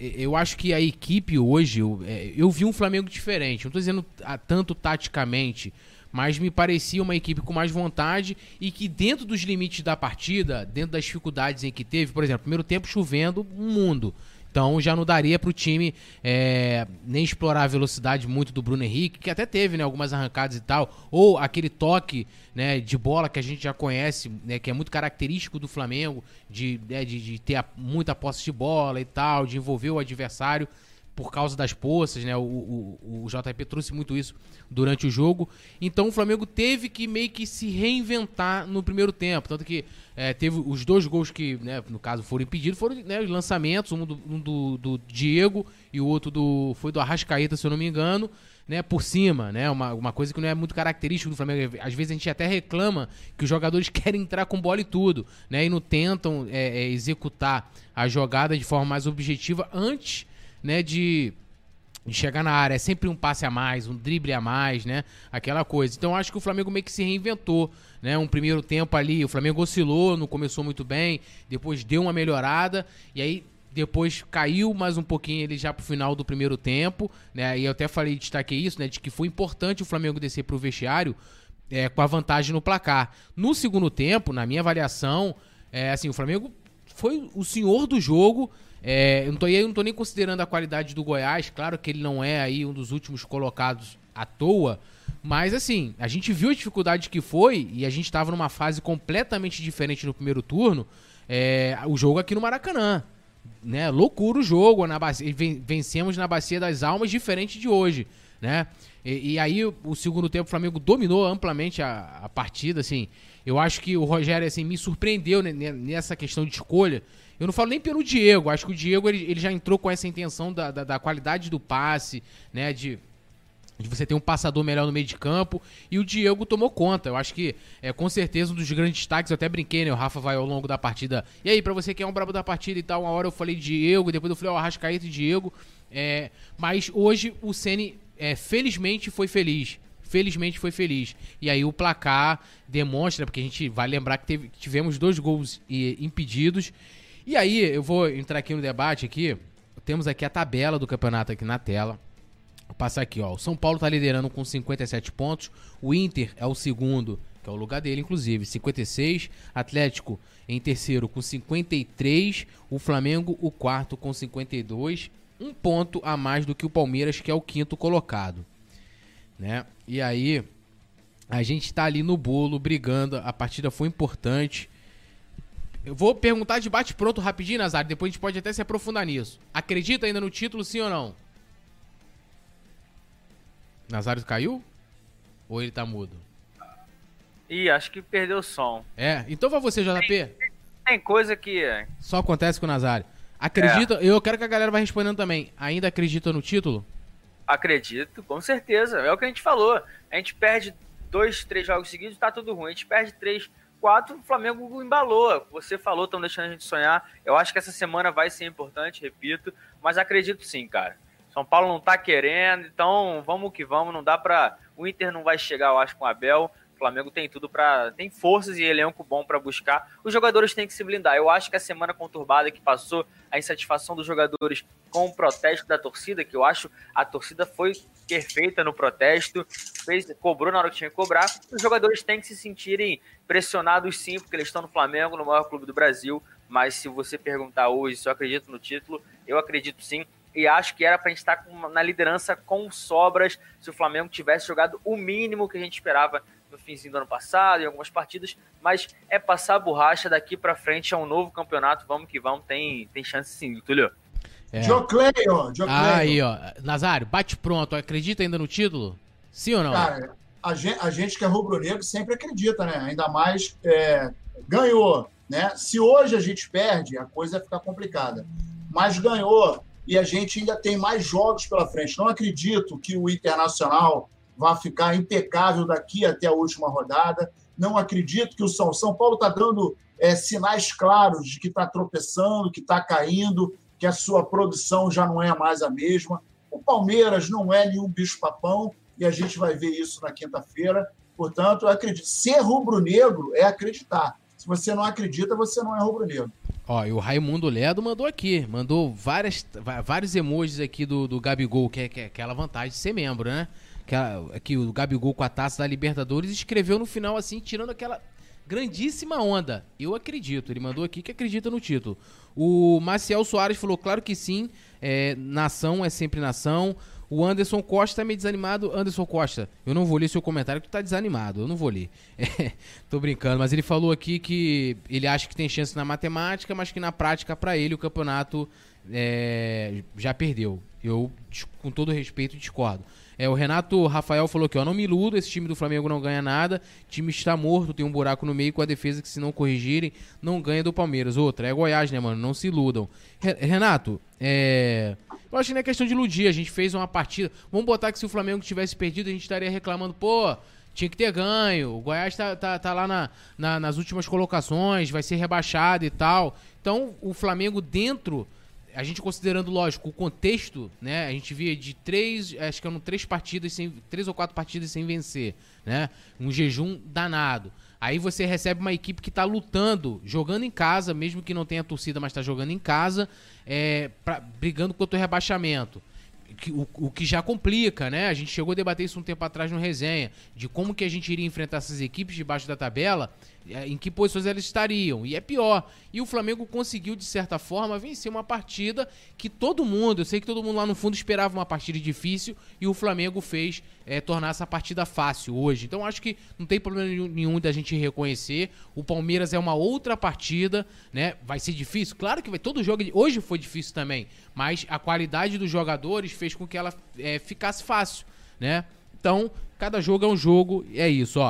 eu acho que a equipe hoje, eu, é, eu vi um Flamengo diferente. Não tô dizendo tanto taticamente, mas me parecia uma equipe com mais vontade e que dentro dos limites da partida, dentro das dificuldades em que teve, por exemplo, primeiro tempo chovendo um mundo. Então já não daria para o time é, nem explorar a velocidade muito do Bruno Henrique, que até teve né, algumas arrancadas e tal, ou aquele toque né, de bola que a gente já conhece, né, que é muito característico do Flamengo, de, né, de, de ter a, muita posse de bola e tal, de envolver o adversário por causa das poças, né? O, o, o JP trouxe muito isso durante o jogo. Então o Flamengo teve que meio que se reinventar no primeiro tempo. Tanto que é, teve os dois gols que, né, no caso, foram impedidos, foram né, os lançamentos, um, do, um do, do, Diego e o outro do foi do Arrascaeta, se eu não me engano. Né, por cima, né, uma, uma coisa que não é muito característica do Flamengo. Às vezes a gente até reclama que os jogadores querem entrar com bola e tudo, né, e não tentam é, é, executar a jogada de forma mais objetiva antes né, de, chegar na área. É sempre um passe a mais, um drible a mais, né? Aquela coisa. Então acho que o Flamengo meio que se reinventou, né? Um primeiro tempo ali, o Flamengo oscilou, não começou muito bem, depois deu uma melhorada e aí depois caiu mais um pouquinho ele já pro final do primeiro tempo, né? E eu até falei, destaquei isso, né? De que foi importante o Flamengo descer pro vestiário é, com a vantagem no placar. No segundo tempo, na minha avaliação, é, assim, o Flamengo foi o senhor do jogo, é, eu, não tô, eu não tô nem considerando a qualidade do Goiás, claro que ele não é aí um dos últimos colocados à toa, mas assim, a gente viu a dificuldade que foi e a gente estava numa fase completamente diferente no primeiro turno. É, o jogo aqui no Maracanã. Né? Loucura o jogo, na bacia, vencemos na Bacia das Almas, diferente de hoje. Né? E, e aí, o segundo tempo, o Flamengo dominou amplamente a, a partida. Assim, eu acho que o Rogério assim, me surpreendeu nessa questão de escolha eu não falo nem pelo Diego, acho que o Diego ele, ele já entrou com essa intenção da, da, da qualidade do passe, né? De, de você ter um passador melhor no meio de campo. E o Diego tomou conta. Eu acho que é com certeza um dos grandes destaques. Eu até brinquei, né? O Rafa vai ao longo da partida. E aí, para você que é um brabo da partida e tal, uma hora eu falei Diego, depois eu falei o Arrascaeta e Diego. É, mas hoje o Ceni é, felizmente foi feliz. Felizmente foi feliz. E aí o placar demonstra, porque a gente vai lembrar que teve, tivemos dois gols impedidos. E aí, eu vou entrar aqui no debate aqui. Temos aqui a tabela do campeonato aqui na tela. Vou passar aqui, ó. O São Paulo tá liderando com 57 pontos. O Inter é o segundo, que é o lugar dele, inclusive, 56. Atlético em terceiro com 53. O Flamengo, o quarto, com 52. Um ponto a mais do que o Palmeiras, que é o quinto colocado. Né? E aí, a gente tá ali no bolo, brigando. A partida foi importante. Eu vou perguntar de bate-pronto rapidinho, Nazário, depois a gente pode até se aprofundar nisso. Acredita ainda no título, sim ou não? Nazário caiu? Ou ele tá mudo? Ih, acho que perdeu o som. É, então vai você, JP. Tem, tem coisa que. Só acontece com o Nazário. Acredita, é. eu quero que a galera vá respondendo também. Ainda acredita no título? Acredito, com certeza. É o que a gente falou. A gente perde dois, três jogos seguidos, tá tudo ruim. A gente perde três 4, o Flamengo embalou. Você falou, estão deixando a gente sonhar. Eu acho que essa semana vai ser importante, repito, mas acredito sim, cara. São Paulo não tá querendo, então vamos que vamos. Não dá pra. O Inter não vai chegar, eu acho, com o Abel. Flamengo tem tudo para tem forças e elenco bom para buscar. Os jogadores têm que se blindar. Eu acho que a semana conturbada que passou, a insatisfação dos jogadores com o protesto da torcida, que eu acho a torcida foi perfeita no protesto, fez, cobrou na hora que tinha que cobrar. Os jogadores têm que se sentirem pressionados sim, porque eles estão no Flamengo, no maior clube do Brasil. Mas se você perguntar hoje se eu acredito no título, eu acredito sim e acho que era para a gente estar tá na liderança com sobras se o Flamengo tivesse jogado o mínimo que a gente esperava no finzinho do ano passado, em algumas partidas, mas é passar a borracha daqui para frente, é um novo campeonato, vamos que vamos, tem, tem chance sim, Túlio. É. Jocleio, Aí, ó. Nazário, bate pronto, acredita ainda no título? Sim ou não? Cara, a gente, a gente que é rubro-negro sempre acredita, né? Ainda mais é, ganhou, né? Se hoje a gente perde, a coisa vai ficar complicada. Mas ganhou e a gente ainda tem mais jogos pela frente. Não acredito que o Internacional vai ficar impecável daqui até a última rodada. Não acredito que o São, São Paulo está dando é, sinais claros de que está tropeçando, que está caindo, que a sua produção já não é mais a mesma. O Palmeiras não é nenhum bicho-papão e a gente vai ver isso na quinta-feira. Portanto, acredito. Ser rubro-negro é acreditar. Se você não acredita, você não é rubro-negro. Ó, e o Raimundo Ledo mandou aqui, mandou várias, vários emojis aqui do, do Gabigol, que é, que é aquela vantagem de ser membro, né? Que, a, que o Gabigol com a taça da Libertadores escreveu no final assim, tirando aquela grandíssima onda. Eu acredito, ele mandou aqui que acredita no título. O Maciel Soares falou, claro que sim, é, nação é sempre nação. O Anderson Costa tá meio desanimado. Anderson Costa, eu não vou ler seu comentário que tu tá desanimado. Eu não vou ler. É, tô brincando, mas ele falou aqui que ele acha que tem chance na matemática, mas que na prática, para ele, o campeonato é, já perdeu. Eu, com todo respeito, discordo. É, o Renato Rafael falou que, ó, não me iludo, esse time do Flamengo não ganha nada, time está morto, tem um buraco no meio com a defesa que se não corrigirem, não ganha do Palmeiras. Outra, é Goiás, né, mano? Não se iludam. Renato, é... Eu acho que não é questão de iludir, a gente fez uma partida. Vamos botar que se o Flamengo tivesse perdido, a gente estaria reclamando, pô, tinha que ter ganho. O Goiás tá, tá, tá lá na, na, nas últimas colocações, vai ser rebaixado e tal. Então, o Flamengo dentro, a gente considerando, lógico, o contexto, né? A gente via de três, acho que eram três partidas, sem, três ou quatro partidas sem vencer, né? Um jejum danado. Aí você recebe uma equipe que está lutando, jogando em casa, mesmo que não tenha torcida, mas está jogando em casa, é, pra, brigando contra o rebaixamento. O, o, que já complica, né? A gente chegou a debater isso um tempo atrás no resenha, de como que a gente iria enfrentar essas equipes debaixo da tabela em que posições eles estariam. E é pior. E o Flamengo conseguiu, de certa forma, vencer uma partida que todo mundo, eu sei que todo mundo lá no fundo esperava uma partida difícil e o Flamengo fez é, tornar essa partida fácil hoje. Então acho que não tem problema nenhum da gente reconhecer. O Palmeiras é uma outra partida, né? Vai ser difícil? Claro que vai. Todo jogo hoje foi difícil também, mas a qualidade dos jogadores fez com que ela é, ficasse fácil, né? Então, cada jogo é um jogo, é isso, ó.